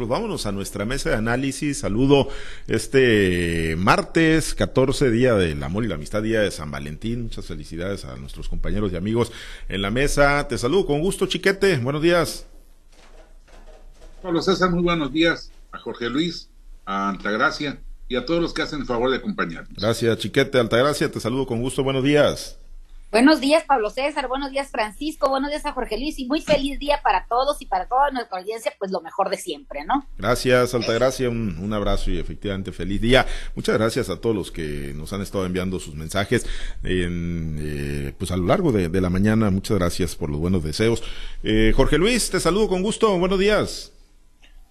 Pues vámonos a nuestra mesa de análisis. Saludo este martes 14, día del amor y la amistad, día de San Valentín. Muchas felicidades a nuestros compañeros y amigos en la mesa. Te saludo con gusto, Chiquete. Buenos días. Pablo César, muy buenos días. A Jorge Luis, a Altagracia y a todos los que hacen el favor de acompañarnos. Gracias, Chiquete. Altagracia, te saludo con gusto. Buenos días. Buenos días, Pablo César. Buenos días, Francisco. Buenos días a Jorge Luis. Y muy feliz día para todos y para toda nuestra audiencia, pues lo mejor de siempre, ¿no? Gracias, Altagracia. Un, un abrazo y efectivamente feliz día. Muchas gracias a todos los que nos han estado enviando sus mensajes en, eh, pues a lo largo de, de, la mañana. Muchas gracias por los buenos deseos. Eh, Jorge Luis, te saludo con gusto. Buenos días.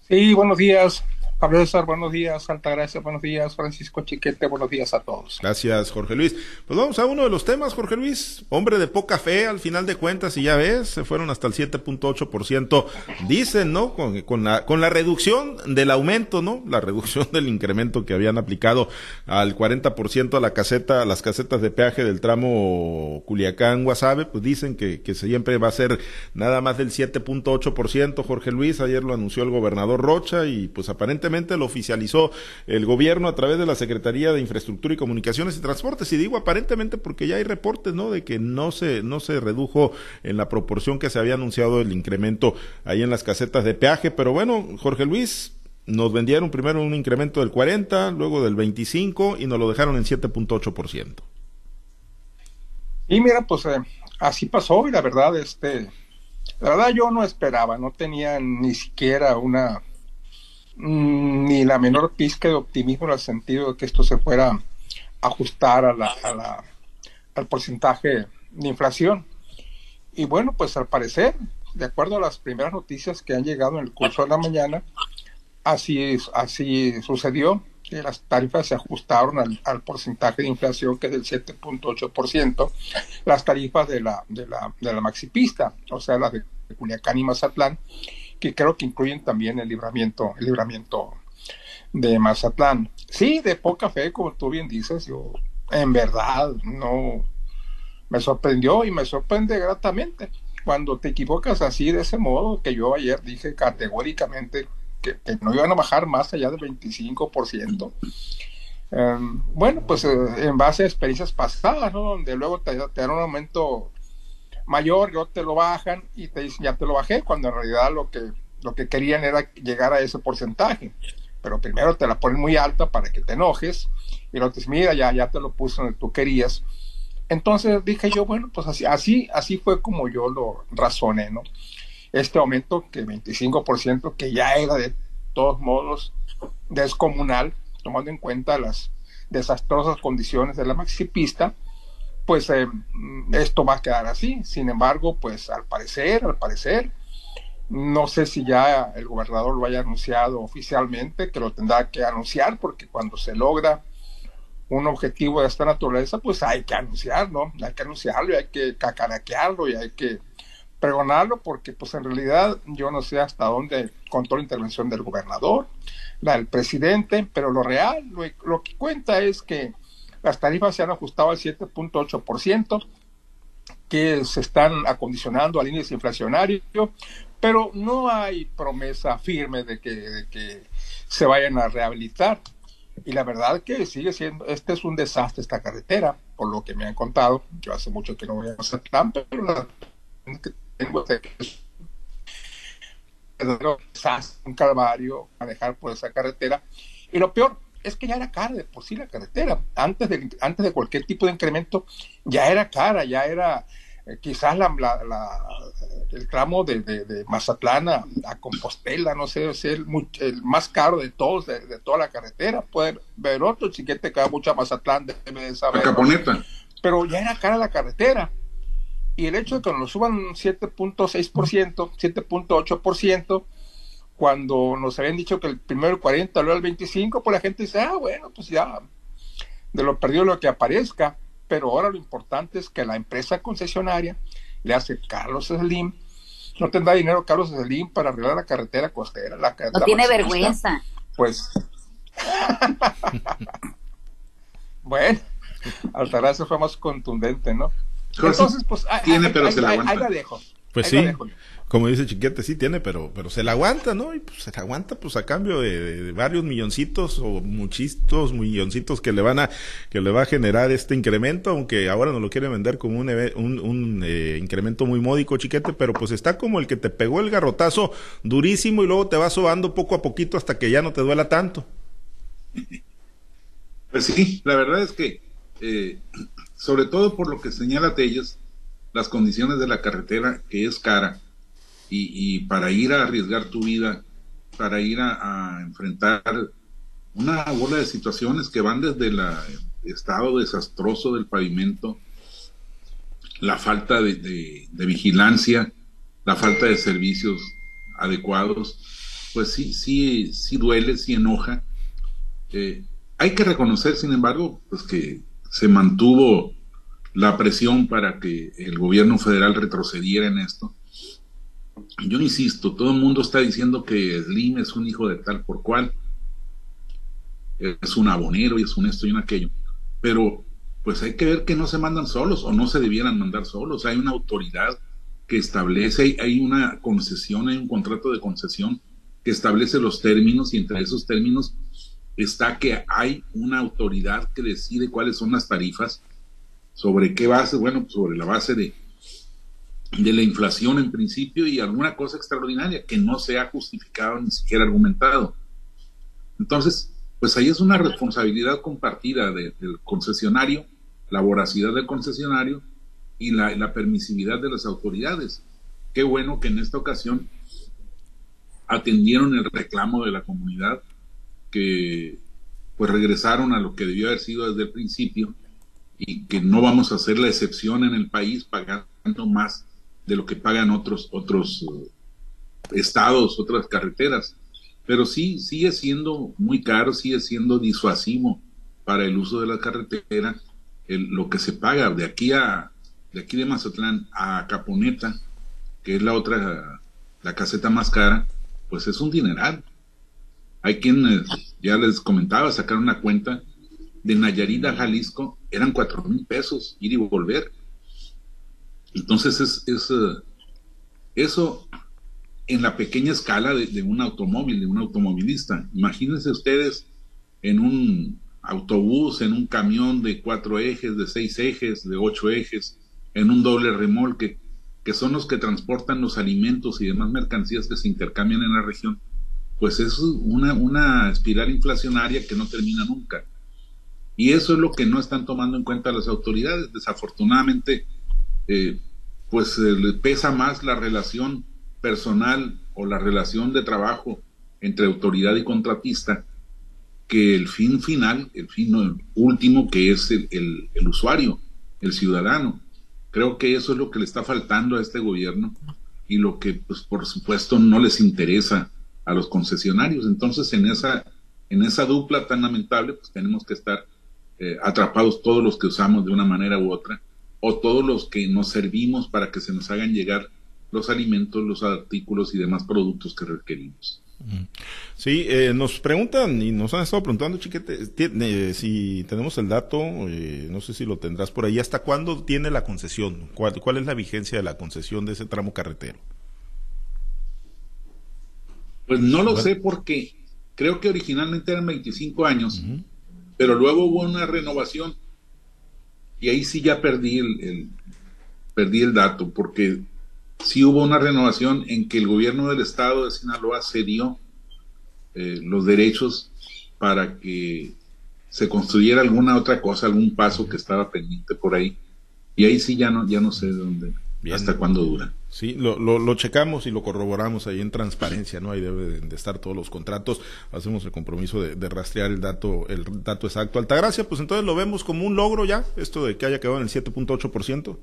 Sí, buenos días. Pablo César, buenos días. Altagracia, buenos días. Francisco Chiquete, buenos días a todos. Gracias, Jorge Luis. Pues vamos a uno de los temas, Jorge Luis. Hombre de poca fe, al final de cuentas, y ya ves, se fueron hasta el 7.8%. Dicen, ¿no? Con, con, la, con la reducción del aumento, ¿no? La reducción del incremento que habían aplicado al 40% a la caseta, a las casetas de peaje del tramo Culiacán-Guasave, pues dicen que, que siempre va a ser nada más del 7.8%, Jorge Luis. Ayer lo anunció el gobernador Rocha y pues aparentemente lo oficializó el gobierno a través de la Secretaría de Infraestructura y Comunicaciones y Transportes. Y digo aparentemente porque ya hay reportes, ¿no? De que no se, no se redujo en la proporción que se había anunciado el incremento ahí en las casetas de peaje. Pero bueno, Jorge Luis, nos vendieron primero un incremento del 40, luego del 25 y nos lo dejaron en 7.8%. Y mira, pues eh, así pasó y la verdad, este, la verdad yo no esperaba, no tenía ni siquiera una ni la menor pizca de optimismo en el sentido de que esto se fuera a ajustar a la, a la, al porcentaje de inflación. Y bueno, pues al parecer, de acuerdo a las primeras noticias que han llegado en el curso de la mañana, así, así sucedió, que las tarifas se ajustaron al, al porcentaje de inflación que es del 7.8%, las tarifas de la, de la, de la maxipista, o sea, las de Culiacán y Mazatlán, que creo que incluyen también el libramiento, el libramiento de Mazatlán. Sí, de poca fe, como tú bien dices, yo en verdad no me sorprendió y me sorprende gratamente cuando te equivocas así de ese modo que yo ayer dije categóricamente que, no iban a bajar más allá del 25%. Um, bueno, pues en base a experiencias pasadas. Donde luego te, te dan un aumento mayor, yo te lo bajan y te dicen ya te lo bajé, cuando en realidad lo que, lo que querían era llegar a ese porcentaje. Pero primero te la ponen muy alta para que te enojes y luego te dicen, mira, ya, ya te lo puse donde tú querías. Entonces dije yo, bueno, pues así, así, así fue como yo lo razoné, ¿no? Este aumento que 25%, que ya era de todos modos descomunal, tomando en cuenta las desastrosas condiciones de la maxipista, pues eh, esto va a quedar así. Sin embargo, pues al parecer, al parecer, no sé si ya el gobernador lo haya anunciado oficialmente, que lo tendrá que anunciar, porque cuando se logra un objetivo de esta naturaleza, pues hay que anunciar, ¿no? Hay que anunciarlo y hay que cacaraquearlo y hay que pregonarlo, porque pues en realidad yo no sé hasta dónde contó la intervención del gobernador, la del presidente, pero lo real, lo que cuenta es que las tarifas se han ajustado al 7.8%, que se están acondicionando al índice inflacionario, pero no hay promesa firme de que, se vayan a rehabilitar. Y la verdad que sigue siendo, este es un desastre esta carretera, por lo que me han contado. Yo hace mucho que no voy a tan, pero la que tengo es un calvario manejar por esa carretera. Y lo peor, es que ya era cara de por sí la carretera. Antes de, antes de cualquier tipo de incremento, ya era cara, ya era eh, quizás la, la, la, el tramo de, de, de Mazatlán a, a, Compostela, no sé, es el, el más caro de todos, de, de, toda la carretera. Puede ver otro chiquete que va mucho a Mazatlán, debe de saber. Pero ya era cara la carretera. Y el hecho de que nos suban 7.6%, 7.8%, cuando nos habían dicho que el primero el 40, luego el 25, pues la gente dice, ah, bueno, pues ya, de lo perdido lo que aparezca. Pero ahora lo importante es que la empresa concesionaria le hace Carlos Slim, no tendrá dinero Carlos Slim para arreglar la carretera costera. La carretera no tiene vergüenza. Pues, bueno, Altagracia fue más contundente, ¿no? Entonces, pues, ahí, tiene, pero ahí, se la ahí, ahí la dejo. Pues sí, como dice Chiquete, sí tiene, pero, pero se la aguanta, ¿no? Y pues se la aguanta pues a cambio de, varios milloncitos o muchitos milloncitos que le van a, que le va a generar este incremento, aunque ahora no lo quiere vender como un, un, un eh, incremento muy módico, Chiquete, pero pues está como el que te pegó el garrotazo durísimo y luego te va sobando poco a poquito hasta que ya no te duela tanto. Pues sí, la verdad es que, eh, sobre todo por lo que señala Tellas, las condiciones de la carretera, que es cara, y, para ir a arriesgar tu vida, para ir a, enfrentar una bola de situaciones que van desde el estado desastroso del pavimento, la falta de, vigilancia, la falta de servicios adecuados, pues sí, sí, sí duele, sí enoja. Eh, hay que reconocer, sin embargo, pues que se mantuvo la presión para que el gobierno federal retrocediera en esto. Yo insisto, todo el mundo está diciendo que Slim es un hijo de tal por cual, es un abonero y es un esto y un aquello, pero pues hay que ver que no se mandan solos o no se debieran mandar solos, hay una autoridad que establece, hay una concesión, hay un contrato de concesión que establece los términos y entre esos términos está que hay una autoridad que decide cuáles son las tarifas, sobre qué base, bueno, sobre la base de, de la inflación en principio y alguna cosa extraordinaria que no se ha justificado ni siquiera argumentado. Entonces, pues ahí es una responsabilidad compartida del concesionario, la voracidad del concesionario y la, la permisividad de las autoridades. Qué bueno que en esta ocasión atendieron el reclamo de la comunidad que pues regresaron a lo que debió haber sido desde el principio y que no vamos a hacer la excepción en el país pagando más de lo que pagan otros otros eh, estados, otras carreteras. Pero sí sigue siendo muy caro, sigue siendo disuasivo para el uso de la carretera lo que se paga de aquí a de aquí de Mazatlán a Caponeta, que es la otra la caseta más cara, pues es un dineral. Hay quienes, ya les comentaba, sacar una cuenta de Nayarit a Jalisco, eran cuatro mil pesos ir y volver. Entonces es, eh, eso en la pequeña escala de, un automóvil, de un automovilista. Imagínense ustedes en un autobús, en un camión de cuatro ejes, de seis ejes, de ocho ejes, en un doble remolque, que son los que transportan los alimentos y demás mercancías que se intercambian en la región pues es una, una espiral inflacionaria que no termina nunca. Y eso es lo que no están tomando en cuenta las autoridades. Desafortunadamente, eh, pues le pesa más la relación personal o la relación de trabajo entre autoridad y contratista que el fin final, el fin último que es el, el, el usuario, el ciudadano. Creo que eso es lo que le está faltando a este gobierno y lo que, pues, por supuesto, no les interesa a los concesionarios. Entonces, en esa, en esa dupla tan lamentable, pues tenemos que estar eh, atrapados todos los que usamos de una manera u otra, o todos los que nos servimos para que se nos hagan llegar los alimentos, los artículos y demás productos que requerimos. Sí, eh, nos preguntan y nos han estado preguntando, chiquete, eh, si tenemos el dato, no sé si lo tendrás por ahí, ¿hasta cuándo tiene la concesión? ¿Cuál, ¿Cuál es la vigencia de la concesión de ese tramo carretero? Pues no lo sé porque creo que originalmente eran 25 años, pero luego hubo una renovación y ahí sí ya perdí el, perdí el dato porque sí hubo una renovación en que el gobierno del estado de Sinaloa cedió eh, los derechos para que se construyera alguna otra cosa, algún paso que estaba pendiente por ahí. Y ahí sí ya no, ya no sé de dónde, hasta cuándo dura. Sí, lo, lo, checamos y lo corroboramos ahí en transparencia, ¿no? Ahí deben de, estar todos los contratos. Hacemos el compromiso de, rastrear el dato, el dato exacto. Altagracia, pues entonces lo vemos como un logro ya, esto de que haya quedado en el 7.8%.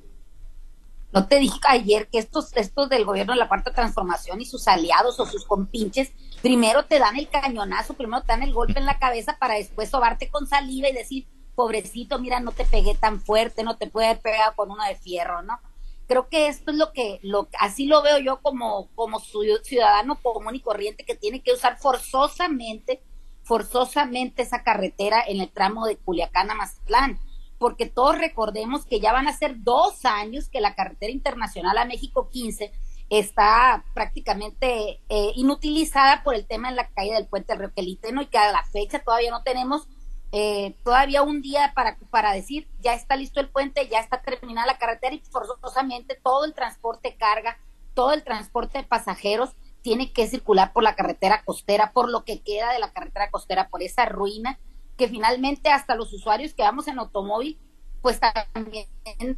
No te dije ayer que estos, estos del gobierno de la cuarta transformación y sus aliados o sus compinches, primero te dan el cañonazo, primero te dan el golpe en la cabeza para después sobarte con saliva y decir, pobrecito, mira, no te pegué tan fuerte, no te puede haber pegado con uno de fierro, ¿no? Creo que esto es lo que, lo, así lo veo yo como, como ciudadano común y corriente que tiene que usar forzosamente, forzosamente esa carretera en el tramo de Culiacán a Mazatlán, porque todos recordemos que ya van a ser dos años que la carretera internacional a México 15 está prácticamente eh, inutilizada por el tema de la caída del puente del Río Quelite, ¿no? Y que a la fecha todavía no tenemos eh, todavía un día para, para decir ya está listo el puente, ya está terminada la carretera y forzosamente todo el transporte carga, todo el transporte de pasajeros tiene que circular por la carretera costera, por lo que queda de la carretera costera, por esa ruina que finalmente hasta los usuarios que vamos en automóvil pues también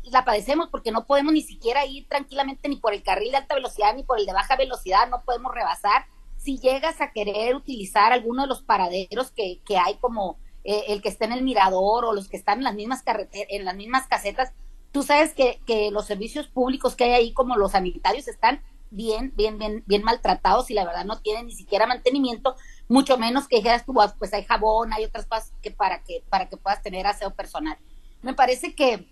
la padecemos porque no podemos ni siquiera ir tranquilamente ni por el carril de alta velocidad ni por el de baja velocidad, no podemos rebasar. Si llegas a querer utilizar alguno de los paraderos que, que hay como eh, el que está en el mirador o los que están en las mismas carreteras, en las mismas casetas, tú sabes que, que los servicios públicos que hay ahí como los sanitarios están bien, bien, bien, bien maltratados y la verdad no tienen ni siquiera mantenimiento, mucho menos que dijeras tú, ah, pues hay jabón, hay otras cosas que para que, para que puedas tener aseo personal me parece que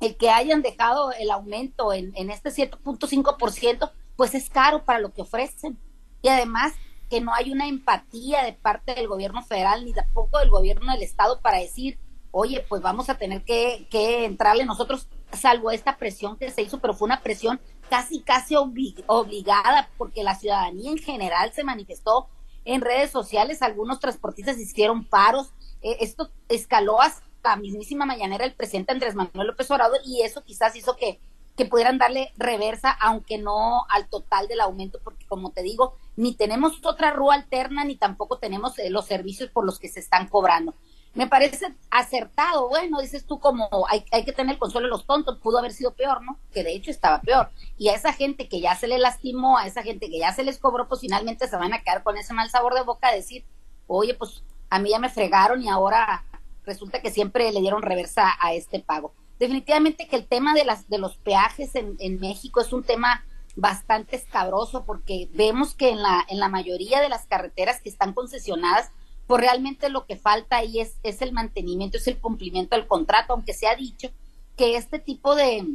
el que hayan dejado el aumento en, en este 7.5%, pues es caro para lo que ofrecen. Y además que no hay una empatía de parte del gobierno federal ni tampoco del gobierno del estado para decir, oye, pues vamos a tener que, que entrarle nosotros, salvo esta presión que se hizo, pero fue una presión casi, casi obligada, porque la ciudadanía en general se manifestó en redes sociales, algunos transportistas hicieron paros, eh, esto escaló hasta la mismísima mañanera el presidente Andrés Manuel López Obrador y eso quizás hizo que, que pudieran darle reversa, aunque no al total del aumento, porque como te digo, ni tenemos otra rúa alterna, ni tampoco tenemos eh, los servicios por los que se están cobrando. Me parece acertado, bueno, dices tú como hay, hay que tener el consuelo de los tontos, pudo haber sido peor, ¿no? Que de hecho estaba peor. Y a esa gente que ya se le lastimó, a esa gente que ya se les cobró, pues finalmente se van a quedar con ese mal sabor de boca, de decir, oye, pues a mí ya me fregaron y ahora resulta que siempre le dieron reversa a este pago. Definitivamente que el tema de, las, de los peajes en, México es un tema bastante escabroso porque vemos que en la, en la mayoría de las carreteras que están concesionadas, pues realmente lo que falta ahí es, el mantenimiento, es el cumplimiento del contrato, aunque se ha dicho que este tipo de,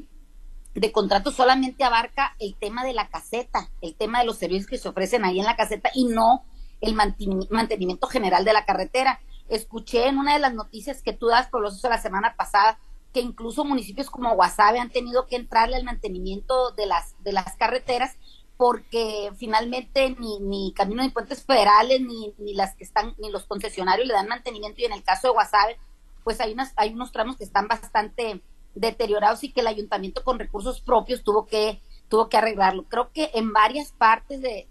contrato solamente abarca el tema de la caseta, el tema de los servicios que se ofrecen ahí en la caseta y no el mantenimiento general de la carretera. Escuché en una de las noticias que tú das por los de la semana pasada que incluso municipios como Guasave han tenido que entrarle al mantenimiento de las de las carreteras porque finalmente ni, ni Camino de Puentes Federales ni, ni las que están ni los concesionarios le dan mantenimiento y en el caso de Guasave pues hay unas hay unos tramos que están bastante deteriorados y que el ayuntamiento con recursos propios tuvo que tuvo que arreglarlo. Creo que en varias partes de,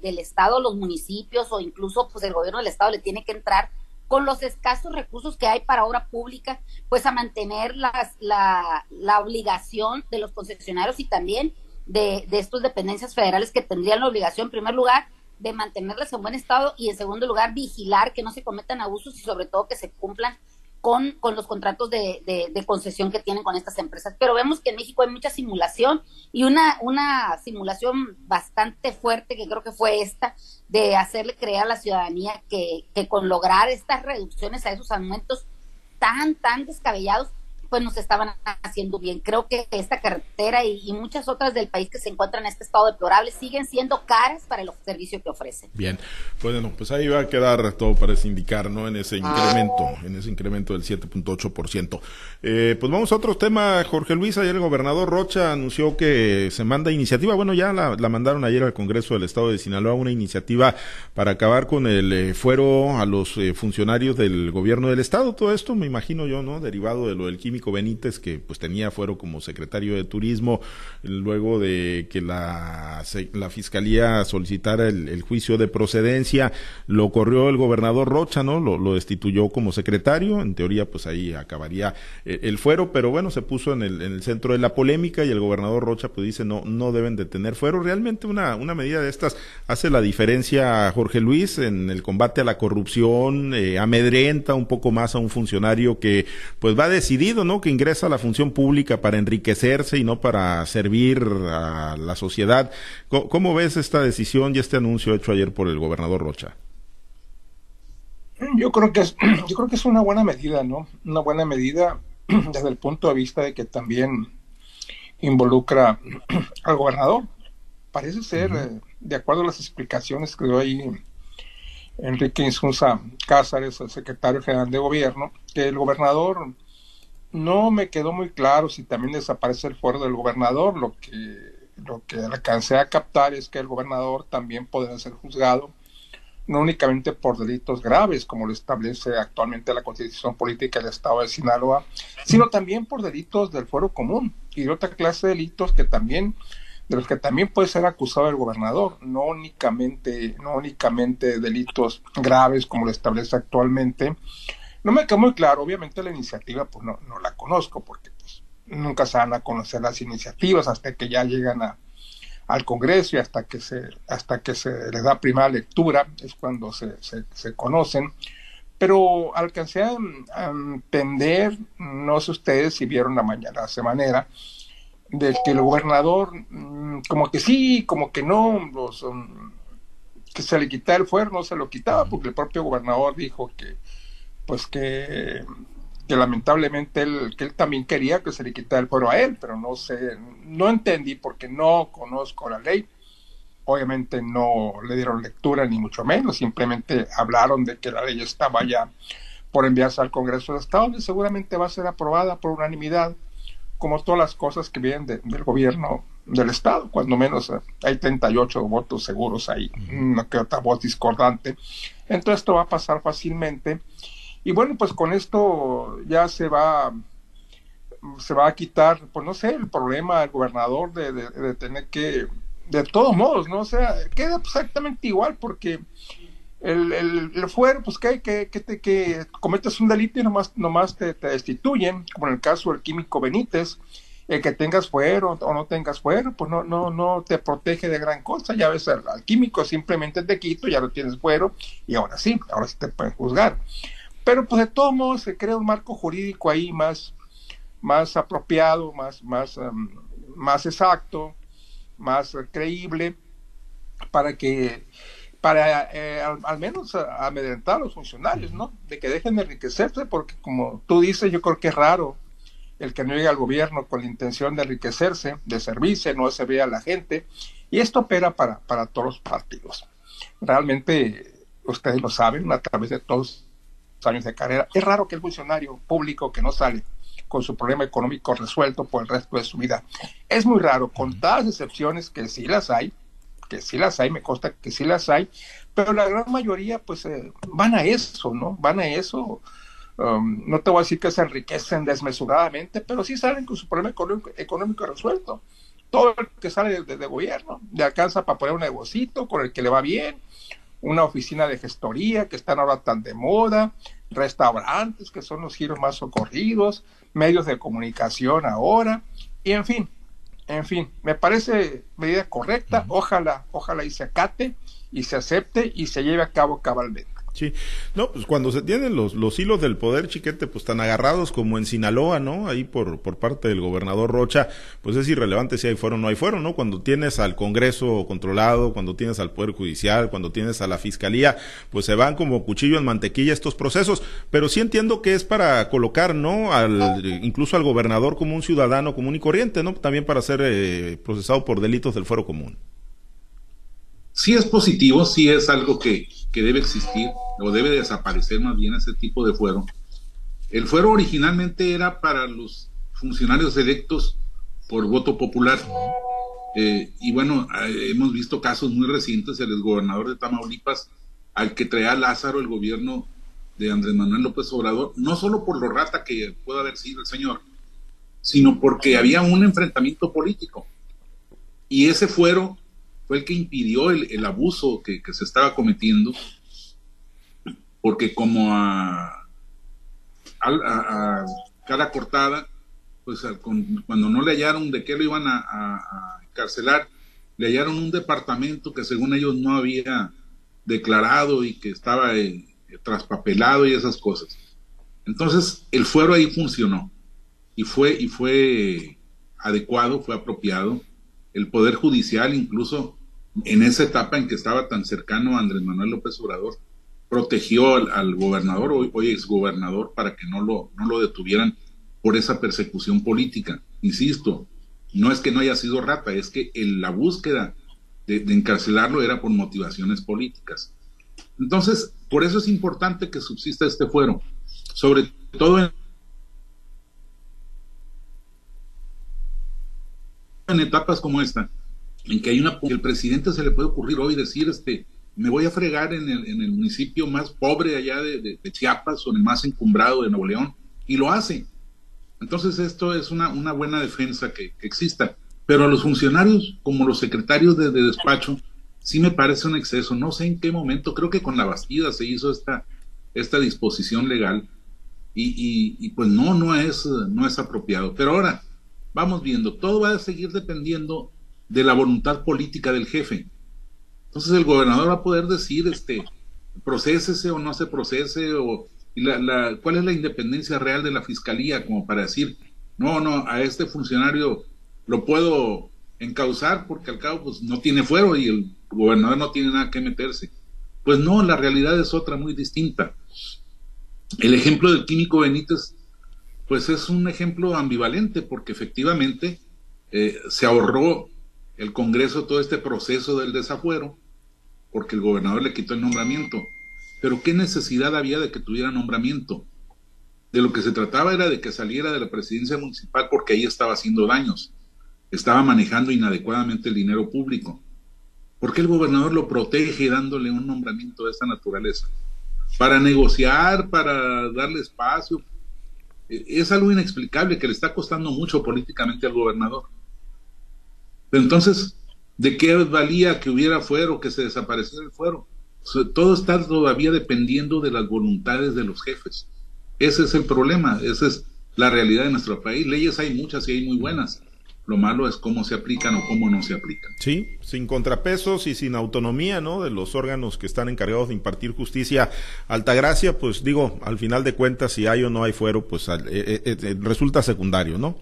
del estado, los municipios o incluso pues el gobierno del estado le tiene que entrar con los escasos recursos que hay para obra pública, pues a mantener las, la, la obligación de los concesionarios y también de, de estas dependencias federales que tendrían la obligación, en primer lugar, de mantenerlas en buen estado y en segundo lugar, vigilar que no se cometan abusos y sobre todo que se cumplan con, con los contratos de, de, concesión que tienen con estas empresas. Pero vemos que en México hay mucha simulación y una, una simulación bastante fuerte, que creo que fue esta, de hacerle creer a la ciudadanía que, que con lograr estas reducciones a esos aumentos tan, tan descabellados, pues nos estaban haciendo bien. Creo que esta carretera y, muchas otras del país que se encuentran en este estado deplorable siguen siendo caras para el servicio que ofrecen. Bien, bueno, pues ahí va a quedar todo parece indicar, ¿no? En ese incremento, en ese incremento del 7.8%. Eh, pues vamos a otro tema, Jorge Luis. Ayer el gobernador Rocha anunció que se manda iniciativa, bueno, ya la, mandaron ayer al Congreso del Estado de Sinaloa, una iniciativa para acabar con el eh, fuero a los eh, funcionarios del gobierno del Estado. Todo esto, me imagino yo, ¿no? Derivado de lo del químico Benítez, que pues tenía fuero como secretario de turismo, luego de que la, la fiscalía solicitara el, juicio de procedencia, lo corrió el gobernador Rocha, ¿no? Lo, destituyó como secretario, en teoría pues ahí acabaría eh, el, fuero, pero bueno, se puso en el, en el centro de la polémica y el gobernador Rocha pues dice no, no deben de tener fuero. Realmente una, una medida de estas hace la diferencia, Jorge Luis, en el combate a la corrupción, eh, amedrenta un poco más a un funcionario que pues va decidido, ¿no? Que ingresa a la función pública para enriquecerse y no para servir a la sociedad. ¿Cómo, ves esta decisión y este anuncio hecho ayer por el gobernador Rocha? Yo creo que es, yo creo que es una buena medida, ¿no? Una buena medida desde el punto de vista de que también involucra al gobernador. Parece ser, eh, de acuerdo a las explicaciones que dio ahí Enrique Insunza Cázares, el secretario general de gobierno, que el gobernador no me quedó muy claro si también desaparece el fuero del gobernador, lo que lo que alcancé a captar es que el gobernador también podrá ser juzgado no únicamente por delitos graves, como lo establece actualmente la Constitución Política del Estado de Sinaloa, sino también por delitos del fuero común y de otra clase de delitos que también de los que también puede ser acusado el gobernador, no únicamente, no únicamente delitos graves como lo establece actualmente. No me queda muy claro, obviamente la iniciativa pues no, no la conozco porque pues, nunca se van a conocer las iniciativas hasta que ya llegan a, al Congreso y hasta que se, hasta que se les da primera lectura, es cuando se, se, conocen. Pero alcancé a, entender, no sé ustedes si vieron la mañana, la manera, de que el gobernador, mm, como que sí, como que no, los, um, que se le quitaba el fuero, no se lo quitaba, porque el propio gobernador dijo que, pues que que lamentablemente él, que él también quería que se le quitara el fuero a él, pero no sé, no entendí porque no conozco la ley. Obviamente no le dieron lectura ni mucho menos, simplemente hablaron de que la ley estaba ya por enviarse al Congreso de Estado y seguramente va a ser aprobada por unanimidad, como todas las cosas que vienen del gobierno del Estado, cuando menos eh, hay 38 votos seguros ahí, una que otra voz discordante. Entonces esto va a pasar fácilmente y bueno, pues con esto ya se va, se va a quitar, pues no sé, el problema del gobernador de, tener que, de todos modos, ¿no? O sea, queda exactamente igual porque el, el, fuero, pues que, que, que, te, que cometes un delito y nomás, nomás te, destituyen, como en el caso del químico Benítez, el que tengas fuero o no tengas fuero, pues no, no, no te protege de gran cosa. Ya ves, al, químico simplemente te quito, ya no tienes fuero, y ahora sí, ahora sí te pueden juzgar. Pero pues de todos modos se crea un marco jurídico ahí más, más apropiado, más, más, em, más exacto, más creíble, para que para eh, al, menos amedrentar a los funcionarios, ¿no? De que dejen de enriquecerse, porque como tú dices, yo creo que es raro el que no llegue al gobierno con la intención de enriquecerse, de servirse, no se vea a la gente, y esto opera para, para todos los partidos. Realmente, ustedes lo saben, a través de todos años de carrera. Es raro que el funcionario público que no sale con su problema económico resuelto por el resto de su vida. Es muy raro, con todas las excepciones que sí las hay, que sí las hay, me consta que sí las hay, pero la gran mayoría pues eh, van a eso, ¿no? Van a eso. Um, no te voy a decir que se enriquecen desmesuradamente, pero sí salen con su problema económico, resuelto. Todo el que sale de, gobierno le alcanza para poner un negocito con el que le va bien, una oficina de gestoría que están ahora tan de moda, restaurantes que son los giros más socorridos, medios de comunicación ahora, y en fin, en fin, me parece medida correcta, ojalá, ojalá y se acate y se acepte y se lleve a cabo cabalmente. Sí, no, pues cuando se tienen los, los hilos del poder, chiquete, pues tan agarrados como en Sinaloa, ¿no? Ahí por, por parte del gobernador Rocha, pues es irrelevante si hay fueron o no hay fueron, ¿no? Cuando tienes al Congreso controlado, cuando tienes al Poder Judicial, cuando tienes a la Fiscalía, pues se van como cuchillo en mantequilla estos procesos, pero sí entiendo que es para colocar, ¿no? Al, incluso al gobernador como un ciudadano común y corriente, ¿no? También para ser eh, procesado por delitos del fuero común sí es positivo, sí es algo que, debe existir, o debe desaparecer más bien ese tipo de fuero. El fuero originalmente era para los funcionarios electos por voto popular. Eh, y bueno, eh, hemos visto casos muy recientes, el gobernador de Tamaulipas, al que traía Lázaro el gobierno de Andrés Manuel López Obrador, no solo por lo rata que pueda haber sido el señor, sino porque había un enfrentamiento político. Y ese fuero fue el que impidió el, abuso que, se estaba cometiendo, porque como a, a, cara cortada, pues cuando no le hallaron de qué lo iban a, encarcelar, le hallaron un departamento que según ellos no había declarado y que estaba eh, traspapelado y esas cosas. Entonces el fuero ahí funcionó y fue, y fue adecuado, fue apropiado el Poder Judicial, incluso en esa etapa en que estaba tan cercano Andrés Manuel López Obrador, protegió al, gobernador, hoy, hoy exgobernador, para que no lo, detuvieran por esa persecución política. Insisto, no es que no haya sido rata, es que la búsqueda de, encarcelarlo era por motivaciones políticas. Entonces, por eso es importante que subsista este fuero, sobre todo en, en etapas como esta, en que hay una que el presidente se le puede ocurrir hoy decir este me voy a fregar en el, en el municipio más pobre allá de, Chiapas o en el más encumbrado de Nuevo León y lo hace. Entonces esto es una, una buena defensa que, exista. Pero a los funcionarios como los secretarios de, despacho sí me parece un exceso. No sé en qué momento creo que con la Bastida se hizo esta esta disposición legal y, y, pues no no es no es apropiado. Pero ahora vamos viendo. Todo va a seguir dependiendo de la voluntad política del jefe. Entonces el gobernador va a poder decir, este, procésese o no se procese, o la, cuál es la independencia real de la fiscalía, como para decir, no, no, a este funcionario lo puedo encauzar porque al cabo pues no tiene fuero y el gobernador no tiene nada que meterse. Pues no, la realidad es otra muy distinta. El ejemplo del químico Benítez, pues es un ejemplo ambivalente porque efectivamente eh, se ahorró el Congreso todo este proceso del desafuero, porque el gobernador le quitó el nombramiento. Pero ¿qué necesidad había de que tuviera nombramiento? De lo que se trataba era de que saliera de la presidencia municipal porque ahí estaba haciendo daños, estaba manejando inadecuadamente el dinero público. ¿Por qué el gobernador lo protege dándole un nombramiento de esta naturaleza? Para negociar, para darle espacio. E, es algo inexplicable que le está costando mucho políticamente al gobernador. Entonces, ¿de qué valía que hubiera fuero, que se desapareciera el fuero? todo está todavía dependiendo de las voluntades de los jefes. Ese es el problema, esa es la realidad de nuestro país. Leyes hay muchas y hay muy buenas. Lo malo es cómo se aplican o cómo no se aplican. Sí, sin contrapesos y sin autonomía, ¿no? De los órganos que están encargados de impartir justicia. Altagracia, pues digo, al final de cuentas, si hay o no hay fuero, pues eh, eh, eh, resulta secundario, ¿no?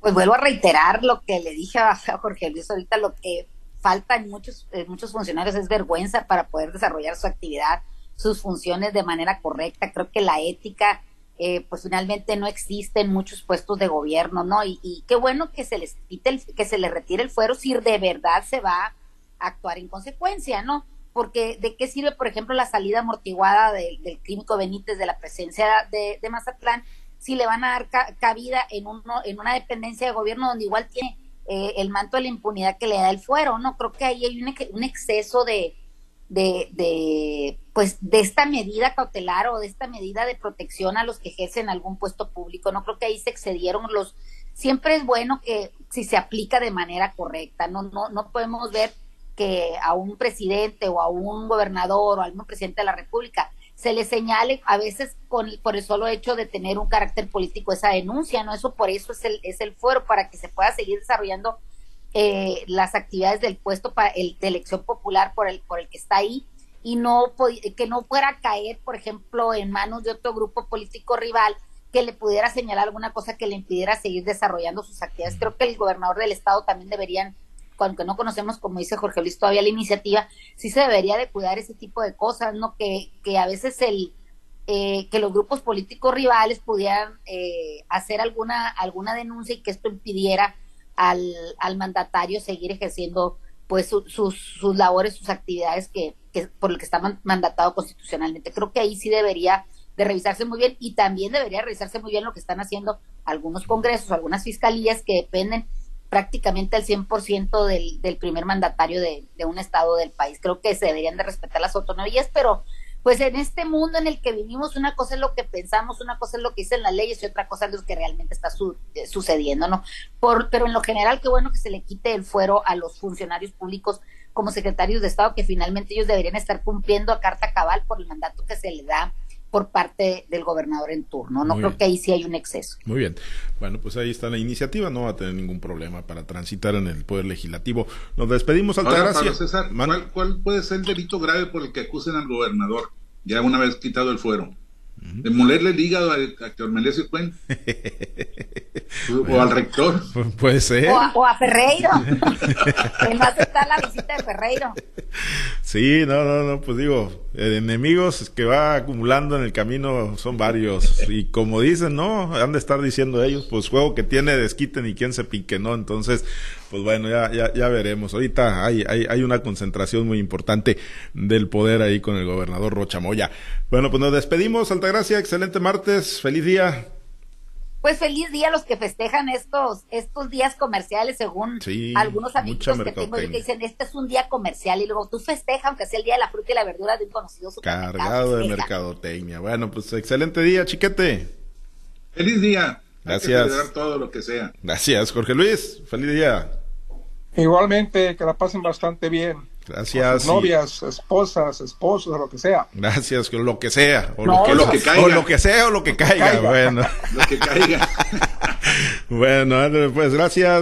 Pues vuelvo a reiterar lo que le dije a Jorge Luis ahorita, lo que falta en muchos, muchos funcionarios es vergüenza para poder desarrollar su actividad, sus funciones de manera correcta. Creo que la ética, eh, pues finalmente no existe en muchos puestos de gobierno, ¿no? Y, qué bueno que se les quite que se les retire el fuero si de verdad se va a actuar en consecuencia, ¿no? Porque de qué sirve, por ejemplo, la salida amortiguada del químico Benítez de la presencia de, de Mazatlán si le van a dar cabida en, uno, en una dependencia de gobierno donde igual tiene eh, el manto de la impunidad que le da el fuero, ¿no? Creo que ahí hay un, exceso de, de, pues, de esta medida cautelar o de esta medida de protección a los que ejercen algún puesto público, ¿no? Creo que ahí se excedieron los... Siempre es bueno que si se aplica de manera correcta, no, no, no podemos ver que a un presidente o a un gobernador o a algún presidente de la República se le señale a veces con, por el solo hecho de tener un carácter político esa denuncia, ¿no? Eso por eso es el, es el fuero, para que se pueda seguir desarrollando eh, las actividades del puesto para el, de elección popular por el, por el que está ahí y no que no pueda caer, por ejemplo, en manos de otro grupo político rival que le pudiera señalar alguna cosa que le impidiera seguir desarrollando sus actividades. Creo que el gobernador del estado también deberían aunque no conocemos, como dice Jorge Luis, todavía la iniciativa, sí se debería de cuidar ese tipo de cosas, ¿no? Que, que a veces el, eh, que los grupos políticos rivales pudieran eh, hacer alguna, alguna denuncia y que esto impidiera al, al mandatario seguir ejerciendo pues sus, sus labores, sus actividades que, que por lo que está mandatado constitucionalmente. Creo que ahí sí debería de revisarse muy bien y también debería revisarse muy bien lo que están haciendo algunos congresos, algunas fiscalías que dependen prácticamente al 100% del, del primer mandatario de, un estado del país. Creo que se deberían de respetar las autonomías, pero pues en este mundo en el que vivimos, una cosa es lo que pensamos, una cosa es lo que dicen las leyes y otra cosa es lo que realmente está eh, sucediendo, ¿no? Por, pero en lo general, qué bueno que se le quite el fuero a los funcionarios públicos como secretarios de Estado, que finalmente ellos deberían estar cumpliendo a carta cabal por el mandato que se le da por parte del gobernador en turno. No creo que ahí sí hay un exceso. Muy bien. Bueno, pues ahí está la iniciativa. No va a tener ningún problema para transitar en el Poder Legislativo. Nos despedimos, Altagracia. César, ¿cuál, ¿cuál, puede ser el delito grave por el que acusen al gobernador, ya una vez quitado el fuero? De molerle el hígado a, a Melesio Cuen. o al rector. Puede ser. O a, o a Ferreiro. va a aceptar la visita de Ferreiro. Sí, no, no, no, pues digo, enemigos que va acumulando en el camino son varios. Y como dicen, ¿no? Han de estar diciendo ellos, pues juego que tiene desquite ni quien se pique, ¿no? Entonces, pues bueno, ya, ya, ya veremos. Ahorita hay, hay, hay una concentración muy importante del poder ahí con el gobernador Rocha Moya. Bueno, pues nos despedimos, Altagracia, excelente martes, feliz día. Pues feliz día a los que festejan estos estos días comerciales, según Sí, algunos amigos que tengo yo que dicen, este es un día comercial, y luego tú festejas, aunque sea el día de la fruta y la verdura de un conocido supermercado. Cargado de mercadotecnia. Bueno, pues excelente día, chiquete. Feliz día. Hay que Gracias. celebrar todo lo que sea. Gracias, Jorge Luis. Feliz día. Igualmente, que la pasen bastante bien. Gracias. Novias, esposas, esposos, lo que sea. Gracias, con lo que sea. O No, lo que, lo que caiga. O lo que sea o lo que caiga. caiga. Bueno, Lo que caiga. bueno, pues gracias.